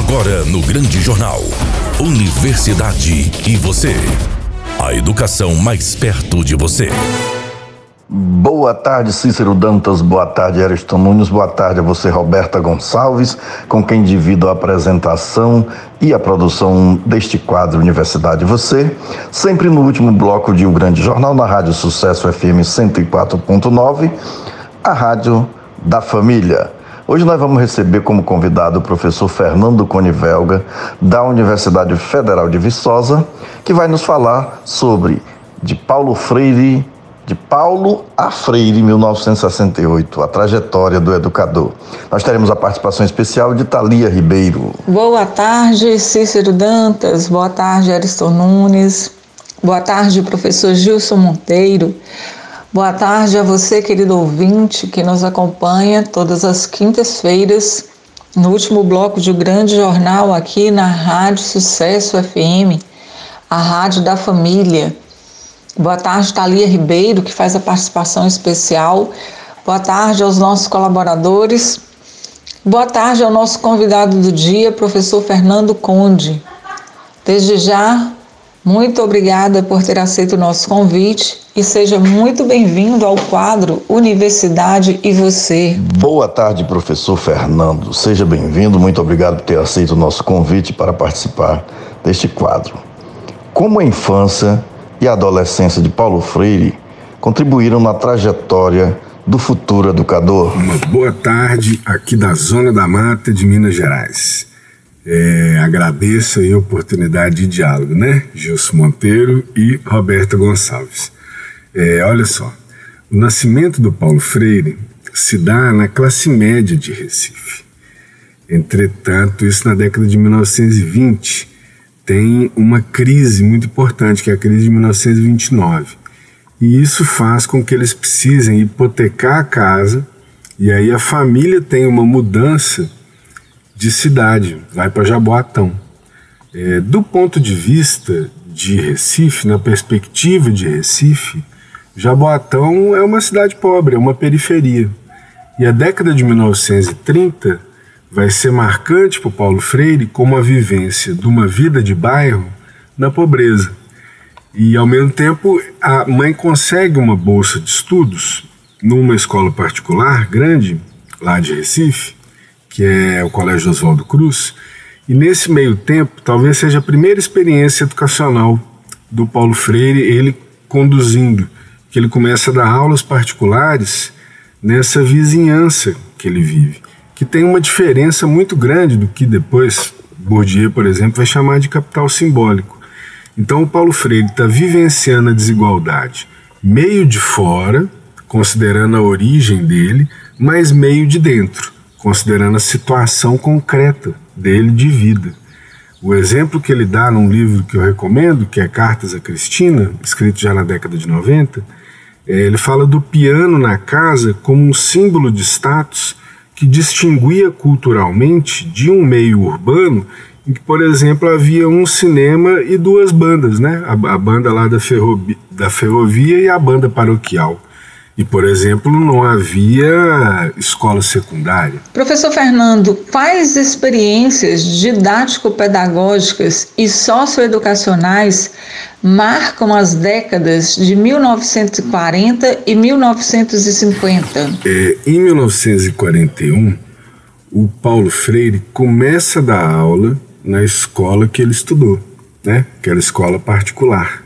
Agora no Grande Jornal. Universidade e você. A educação mais perto de você. Boa tarde, Cícero Dantas. Boa tarde, Ariston Nunes. Boa tarde a você, Roberta Gonçalves, com quem divido a apresentação e a produção deste quadro Universidade Você, sempre no último bloco de O Grande Jornal, na Rádio Sucesso FM 104.9, a Rádio da Família. Hoje nós vamos receber como convidado o professor Fernando Conivelga, da Universidade Federal de Viçosa, que vai nos falar sobre de Paulo Freire, de Paulo a Freire, 1968, a trajetória do educador. Nós teremos a participação especial de Thalia Ribeiro. Boa tarde, Cícero Dantas. Boa tarde, Ariston Nunes. Boa tarde, professor Gilson Monteiro. Boa tarde a você, querido ouvinte, que nos acompanha todas as quintas-feiras no último bloco de um grande jornal aqui na Rádio Sucesso FM, a Rádio da Família. Boa tarde, Thalia Ribeiro, que faz a participação especial. Boa tarde aos nossos colaboradores. Boa tarde ao nosso convidado do dia, professor Fernando Conde. Desde já, muito obrigada por ter aceito o nosso convite e seja muito bem-vindo ao quadro Universidade e Você. Boa tarde, professor Fernando. Seja bem-vindo. Muito obrigado por ter aceito o nosso convite para participar deste quadro. Como a infância e a adolescência de Paulo Freire contribuíram na trajetória do futuro educador? Uma boa tarde aqui da Zona da Mata de Minas Gerais. É, agradeço a oportunidade de diálogo, né? Gilson Monteiro e Roberta Gonçalves. É, olha só, o nascimento do Paulo Freire se dá na classe média de Recife. Entretanto, isso na década de 1920 tem uma crise muito importante, que é a crise de 1929. E isso faz com que eles precisem hipotecar a casa, e aí a família tem uma mudança de cidade, vai para Jaboatão. É, do ponto de vista de Recife, na perspectiva de Recife, Jaboatão é uma cidade pobre, é uma periferia. E a década de 1930 vai ser marcante para Paulo Freire como a vivência de uma vida de bairro na pobreza. E ao mesmo tempo, a mãe consegue uma bolsa de estudos numa escola particular grande, lá de Recife, que é o Colégio Oswaldo Cruz, e nesse meio tempo, talvez seja a primeira experiência educacional do Paulo Freire, ele conduzindo, que ele começa a dar aulas particulares nessa vizinhança que ele vive, que tem uma diferença muito grande do que depois Bourdieu, por exemplo, vai chamar de capital simbólico. Então, o Paulo Freire está vivenciando a desigualdade meio de fora, considerando a origem dele, mas meio de dentro considerando a situação concreta dele de vida. O exemplo que ele dá num livro que eu recomendo, que é Cartas a Cristina, escrito já na década de 90, é, ele fala do piano na casa como um símbolo de status que distinguia culturalmente de um meio urbano em que, por exemplo, havia um cinema e duas bandas, né? A, a banda lá da, ferrovia, da ferrovia e a banda paroquial. E, por exemplo, não havia escola secundária. Professor Fernando, quais experiências didático-pedagógicas e socioeducacionais marcam as décadas de 1940 e 1950? É, em 1941, o Paulo Freire começa a dar aula na escola que ele estudou, né? que era escola particular.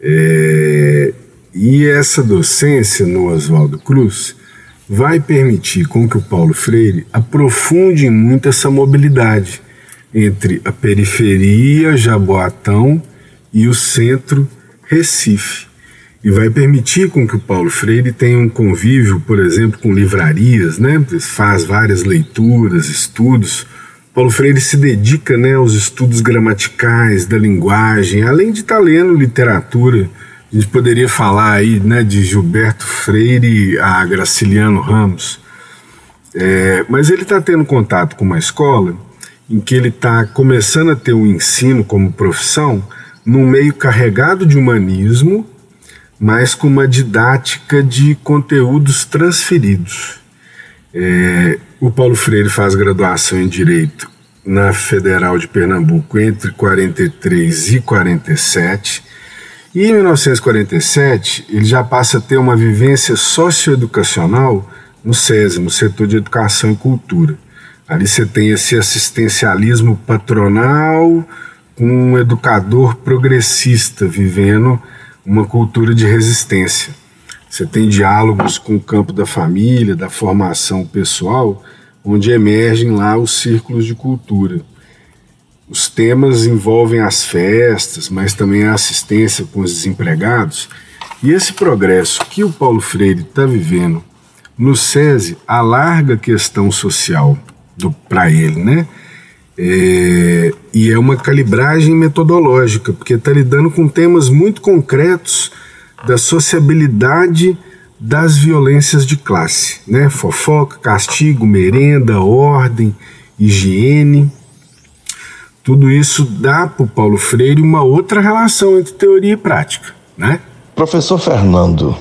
É, e essa docência no Oswaldo Cruz vai permitir com que o Paulo Freire aprofunde muito essa mobilidade entre a periferia Jaboatão e o centro Recife. E vai permitir com que o Paulo Freire tenha um convívio, por exemplo, com livrarias, né? faz várias leituras, estudos. Paulo Freire se dedica né, aos estudos gramaticais da linguagem, além de estar lendo literatura a gente poderia falar aí né, de Gilberto Freire a Graciliano Ramos, é, mas ele está tendo contato com uma escola em que ele está começando a ter um ensino como profissão num meio carregado de humanismo, mas com uma didática de conteúdos transferidos. É, o Paulo Freire faz graduação em Direito na Federal de Pernambuco entre 43 e 47. E em 1947, ele já passa a ter uma vivência socioeducacional no SESI, no setor de educação e cultura. Ali você tem esse assistencialismo patronal com um educador progressista vivendo uma cultura de resistência. Você tem diálogos com o campo da família, da formação pessoal, onde emergem lá os círculos de cultura. Os temas envolvem as festas, mas também a assistência com os desempregados. E esse progresso que o Paulo Freire está vivendo no SESI alarga a questão social para ele, né? É, e é uma calibragem metodológica, porque está lidando com temas muito concretos da sociabilidade das violências de classe, né? Fofoca, castigo, merenda, ordem, higiene. Tudo isso dá para o Paulo Freire uma outra relação entre teoria e prática, né? Professor Fernando,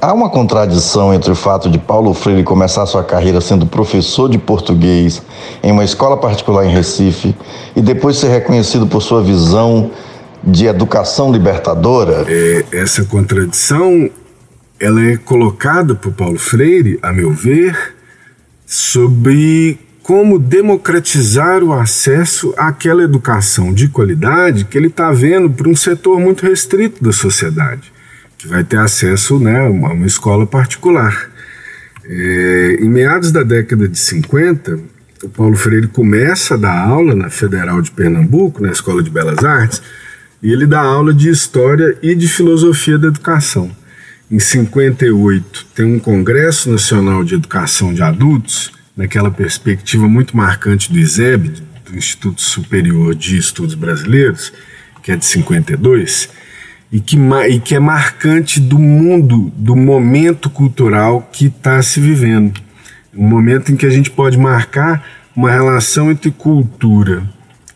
há uma contradição entre o fato de Paulo Freire começar sua carreira sendo professor de português em uma escola particular em Recife e depois ser reconhecido por sua visão de educação libertadora? É, essa contradição ela é colocada por Paulo Freire, a meu ver, sobre como democratizar o acesso àquela educação de qualidade que ele está vendo para um setor muito restrito da sociedade, que vai ter acesso né, a uma escola particular. É, em meados da década de 50, o Paulo Freire começa a dar aula na Federal de Pernambuco, na Escola de Belas Artes, e ele dá aula de História e de Filosofia da Educação. Em 58, tem um Congresso Nacional de Educação de Adultos, naquela perspectiva muito marcante do ISEB, do Instituto Superior de Estudos Brasileiros, que é de 52, e que, e que é marcante do mundo, do momento cultural que está se vivendo. Um momento em que a gente pode marcar uma relação entre cultura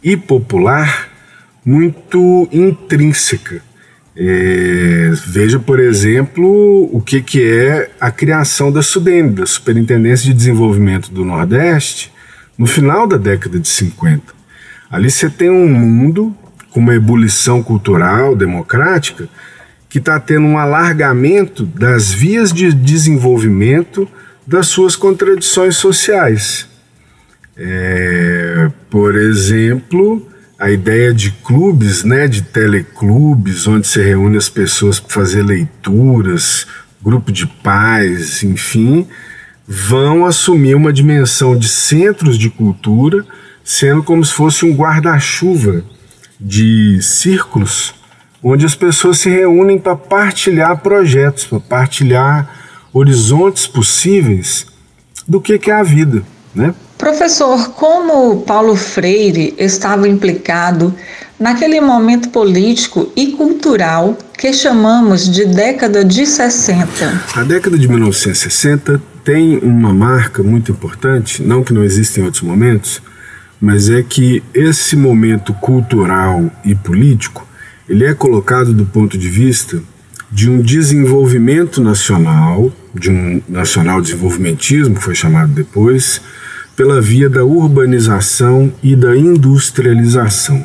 e popular muito intrínseca é, veja, por exemplo, o que, que é a criação da SUDEM, da Superintendência de Desenvolvimento do Nordeste, no final da década de 50. Ali você tem um mundo com uma ebulição cultural, democrática, que está tendo um alargamento das vias de desenvolvimento das suas contradições sociais. É, por exemplo, a ideia de clubes, né, de teleclubes, onde se reúne as pessoas para fazer leituras, grupo de pais, enfim, vão assumir uma dimensão de centros de cultura, sendo como se fosse um guarda-chuva de círculos, onde as pessoas se reúnem para partilhar projetos, para partilhar horizontes possíveis do que, que é a vida, né? Professor, como Paulo Freire estava implicado naquele momento político e cultural que chamamos de década de 60? A década de 1960 tem uma marca muito importante, não que não existem outros momentos, mas é que esse momento cultural e político, ele é colocado do ponto de vista de um desenvolvimento nacional, de um nacional desenvolvimentismo, que foi chamado depois, pela via da urbanização e da industrialização.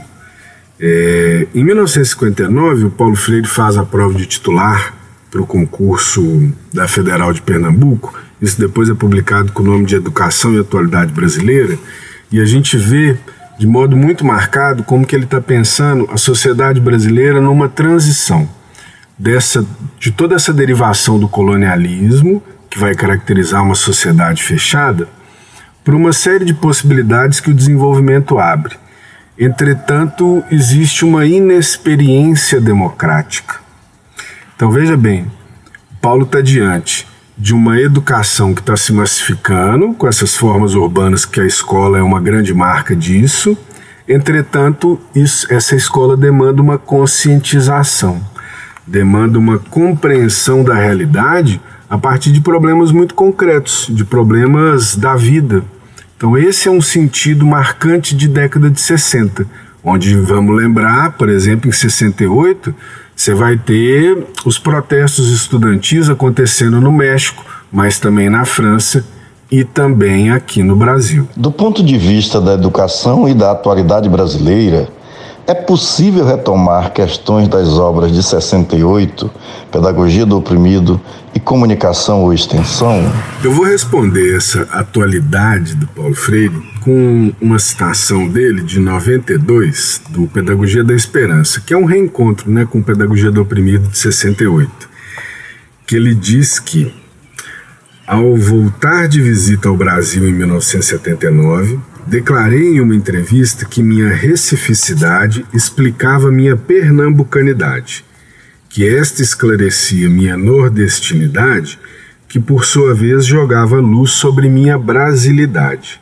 É, em 1959, o Paulo Freire faz a prova de titular para o concurso da Federal de Pernambuco. Isso depois é publicado com o nome de Educação e Atualidade Brasileira. E a gente vê de modo muito marcado como que ele está pensando a sociedade brasileira numa transição dessa, de toda essa derivação do colonialismo, que vai caracterizar uma sociedade fechada, por uma série de possibilidades que o desenvolvimento abre. Entretanto, existe uma inexperiência democrática. Então veja bem, Paulo está diante de uma educação que está se massificando, com essas formas urbanas que a escola é uma grande marca disso. Entretanto, isso, essa escola demanda uma conscientização, demanda uma compreensão da realidade a partir de problemas muito concretos, de problemas da vida, então, esse é um sentido marcante de década de 60, onde vamos lembrar, por exemplo, em 68, você vai ter os protestos estudantis acontecendo no México, mas também na França e também aqui no Brasil. Do ponto de vista da educação e da atualidade brasileira, é possível retomar questões das obras de 68, Pedagogia do Oprimido e Comunicação ou Extensão? Eu vou responder essa atualidade do Paulo Freire com uma citação dele de 92, do Pedagogia da Esperança, que é um reencontro né, com Pedagogia do Oprimido de 68, que ele diz que, ao voltar de visita ao Brasil em 1979, Declarei em uma entrevista que minha recificidade explicava minha pernambucanidade, que esta esclarecia minha nordestinidade, que por sua vez jogava luz sobre minha brasilidade.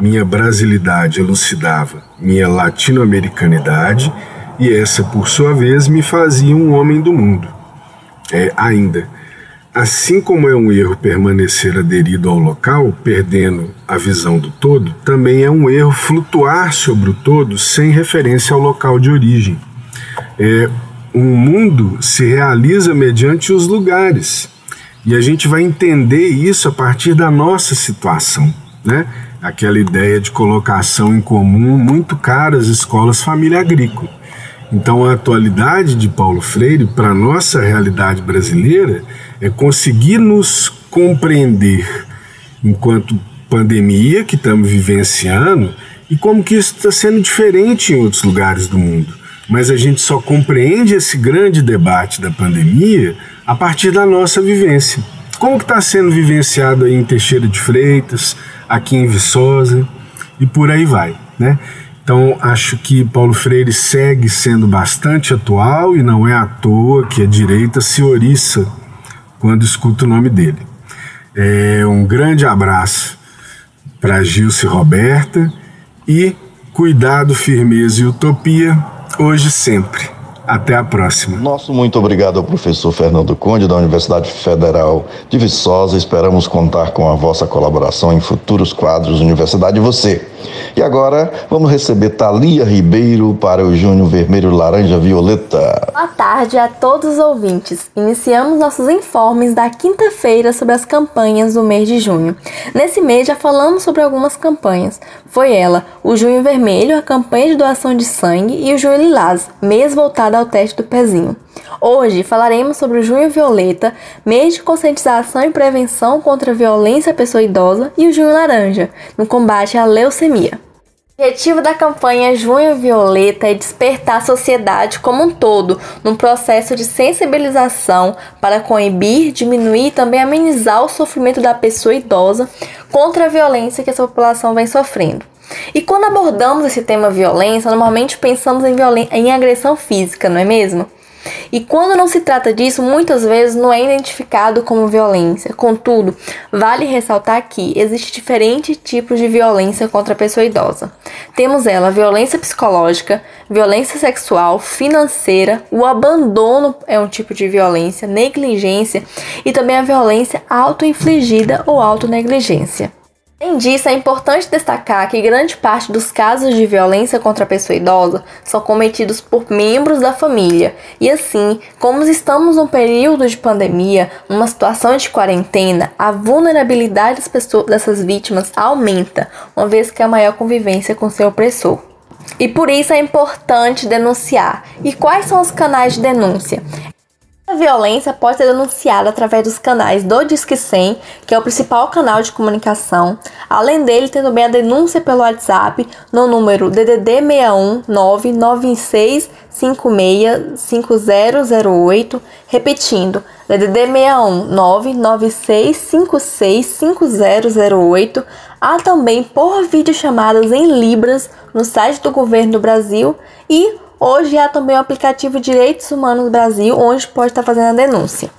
Minha brasilidade elucidava minha latino-americanidade e essa, por sua vez, me fazia um homem do mundo. É, ainda, Assim como é um erro permanecer aderido ao local, perdendo a visão do todo, também é um erro flutuar sobre o todo sem referência ao local de origem. É, um mundo se realiza mediante os lugares. E a gente vai entender isso a partir da nossa situação, né? Aquela ideia de colocação em comum muito cara às escolas família agrícola. Então, a atualidade de Paulo Freire, para a nossa realidade brasileira, é conseguir nos compreender enquanto pandemia que estamos vivenciando e como que isso está sendo diferente em outros lugares do mundo. Mas a gente só compreende esse grande debate da pandemia a partir da nossa vivência. Como que está sendo vivenciado aí em Teixeira de Freitas, aqui em Viçosa e por aí vai, né? Então, acho que Paulo Freire segue sendo bastante atual e não é à toa que a direita se oriça quando escuta o nome dele. É, um grande abraço para Gilce Roberta e cuidado, firmeza e utopia, hoje sempre. Até a próxima. Nosso muito obrigado ao professor Fernando Conde, da Universidade Federal de Viçosa. Esperamos contar com a vossa colaboração em futuros quadros Universidade Você. E agora vamos receber Thalia Ribeiro para o Júnior Vermelho Laranja Violeta. Boa tarde a todos os ouvintes. Iniciamos nossos informes da quinta-feira sobre as campanhas do mês de junho. Nesse mês já falamos sobre algumas campanhas. Foi ela, o Junho Vermelho, a campanha de doação de sangue, e o Junho Lilás, mês voltado ao teste do pezinho. Hoje falaremos sobre o Junho Violeta, mês de conscientização e prevenção contra a violência à pessoa idosa, e o Junho Laranja, no combate à leucemia. O objetivo da campanha Junho Violeta é despertar a sociedade como um todo num processo de sensibilização para coibir, diminuir e também amenizar o sofrimento da pessoa idosa contra a violência que essa população vem sofrendo. E quando abordamos esse tema violência, normalmente pensamos em, em agressão física, não é mesmo? E quando não se trata disso, muitas vezes não é identificado como violência. Contudo, vale ressaltar que existe diferentes tipos de violência contra a pessoa idosa. Temos ela violência psicológica, violência sexual, financeira, o abandono é um tipo de violência, negligência e também a violência auto-infligida ou autonegligência. Além disso, é importante destacar que grande parte dos casos de violência contra a pessoa idosa são cometidos por membros da família. E assim, como estamos num período de pandemia, numa situação de quarentena, a vulnerabilidade dessas vítimas aumenta, uma vez que há maior convivência com seu opressor. E por isso é importante denunciar. E quais são os canais de denúncia? Violência pode ser denunciada através dos canais do Disque 100, que é o principal canal de comunicação. Além dele, tem também a denúncia pelo WhatsApp no número DDD 61 99656 5008, repetindo, DDD 61 99656 5008. Há também por videochamadas em Libras no site do governo do Brasil e Hoje há também o aplicativo Direitos Humanos Brasil, onde pode estar fazendo a denúncia.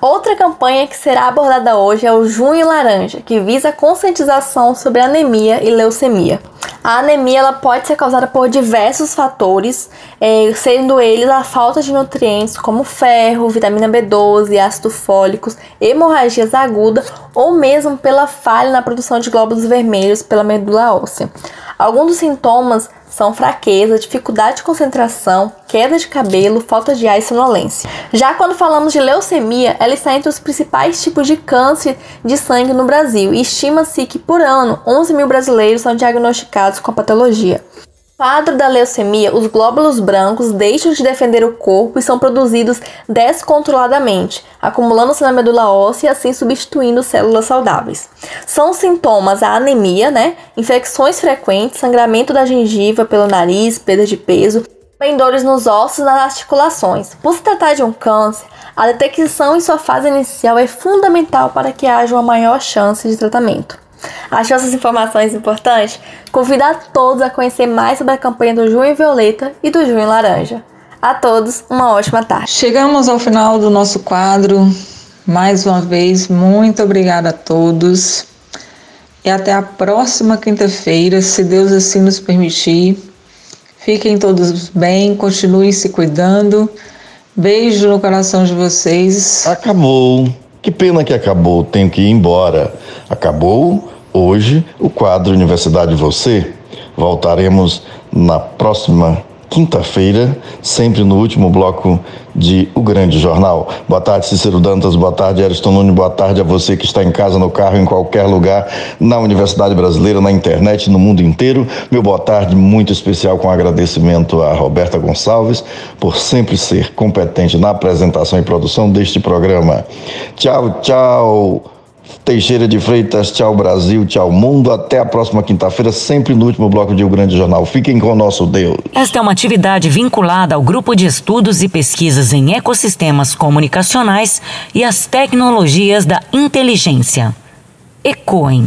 Outra campanha que será abordada hoje é o Junho Laranja, que visa conscientização sobre anemia e leucemia. A anemia ela pode ser causada por diversos fatores, é, sendo eles a falta de nutrientes como ferro, vitamina B12, ácido fólico, hemorragias agudas ou mesmo pela falha na produção de glóbulos vermelhos pela medula óssea. Alguns dos sintomas são fraqueza, dificuldade de concentração, queda de cabelo, falta de ar e sonolência. Já quando falamos de leucemia, ela está entre os principais tipos de câncer de sangue no Brasil e estima-se que por ano 11 mil brasileiros são diagnosticados com a patologia quadro da leucemia, os glóbulos brancos deixam de defender o corpo e são produzidos descontroladamente, acumulando-se na medula óssea e assim substituindo células saudáveis. São sintomas a anemia, né? Infecções frequentes, sangramento da gengiva pelo nariz, perda de peso, também dores nos ossos e nas articulações. Por se tratar de um câncer, a detecção em sua fase inicial é fundamental para que haja uma maior chance de tratamento. Achou essas informações importantes? Convido a todos a conhecer mais sobre a campanha do Junho Violeta e do Junho Laranja. A todos, uma ótima tarde. Chegamos ao final do nosso quadro. Mais uma vez, muito obrigada a todos. E até a próxima quinta-feira, se Deus assim nos permitir. Fiquem todos bem, continuem se cuidando. Beijo no coração de vocês. Acabou. Que pena que acabou, tenho que ir embora. Acabou hoje o quadro Universidade Você. Voltaremos na próxima quinta-feira, sempre no último bloco de O Grande Jornal. Boa tarde, Cícero Dantas, boa tarde, Ariston Nunes, boa tarde a você que está em casa, no carro, em qualquer lugar, na Universidade Brasileira, na internet, no mundo inteiro. Meu boa tarde muito especial com agradecimento a Roberta Gonçalves por sempre ser competente na apresentação e produção deste programa. Tchau, tchau. Teixeira de Freitas, tchau Brasil, tchau mundo. Até a próxima quinta-feira, sempre no último bloco de O Grande Jornal. Fiquem com o nosso Deus. Esta é uma atividade vinculada ao Grupo de Estudos e Pesquisas em Ecossistemas Comunicacionais e as Tecnologias da Inteligência. ECOEM.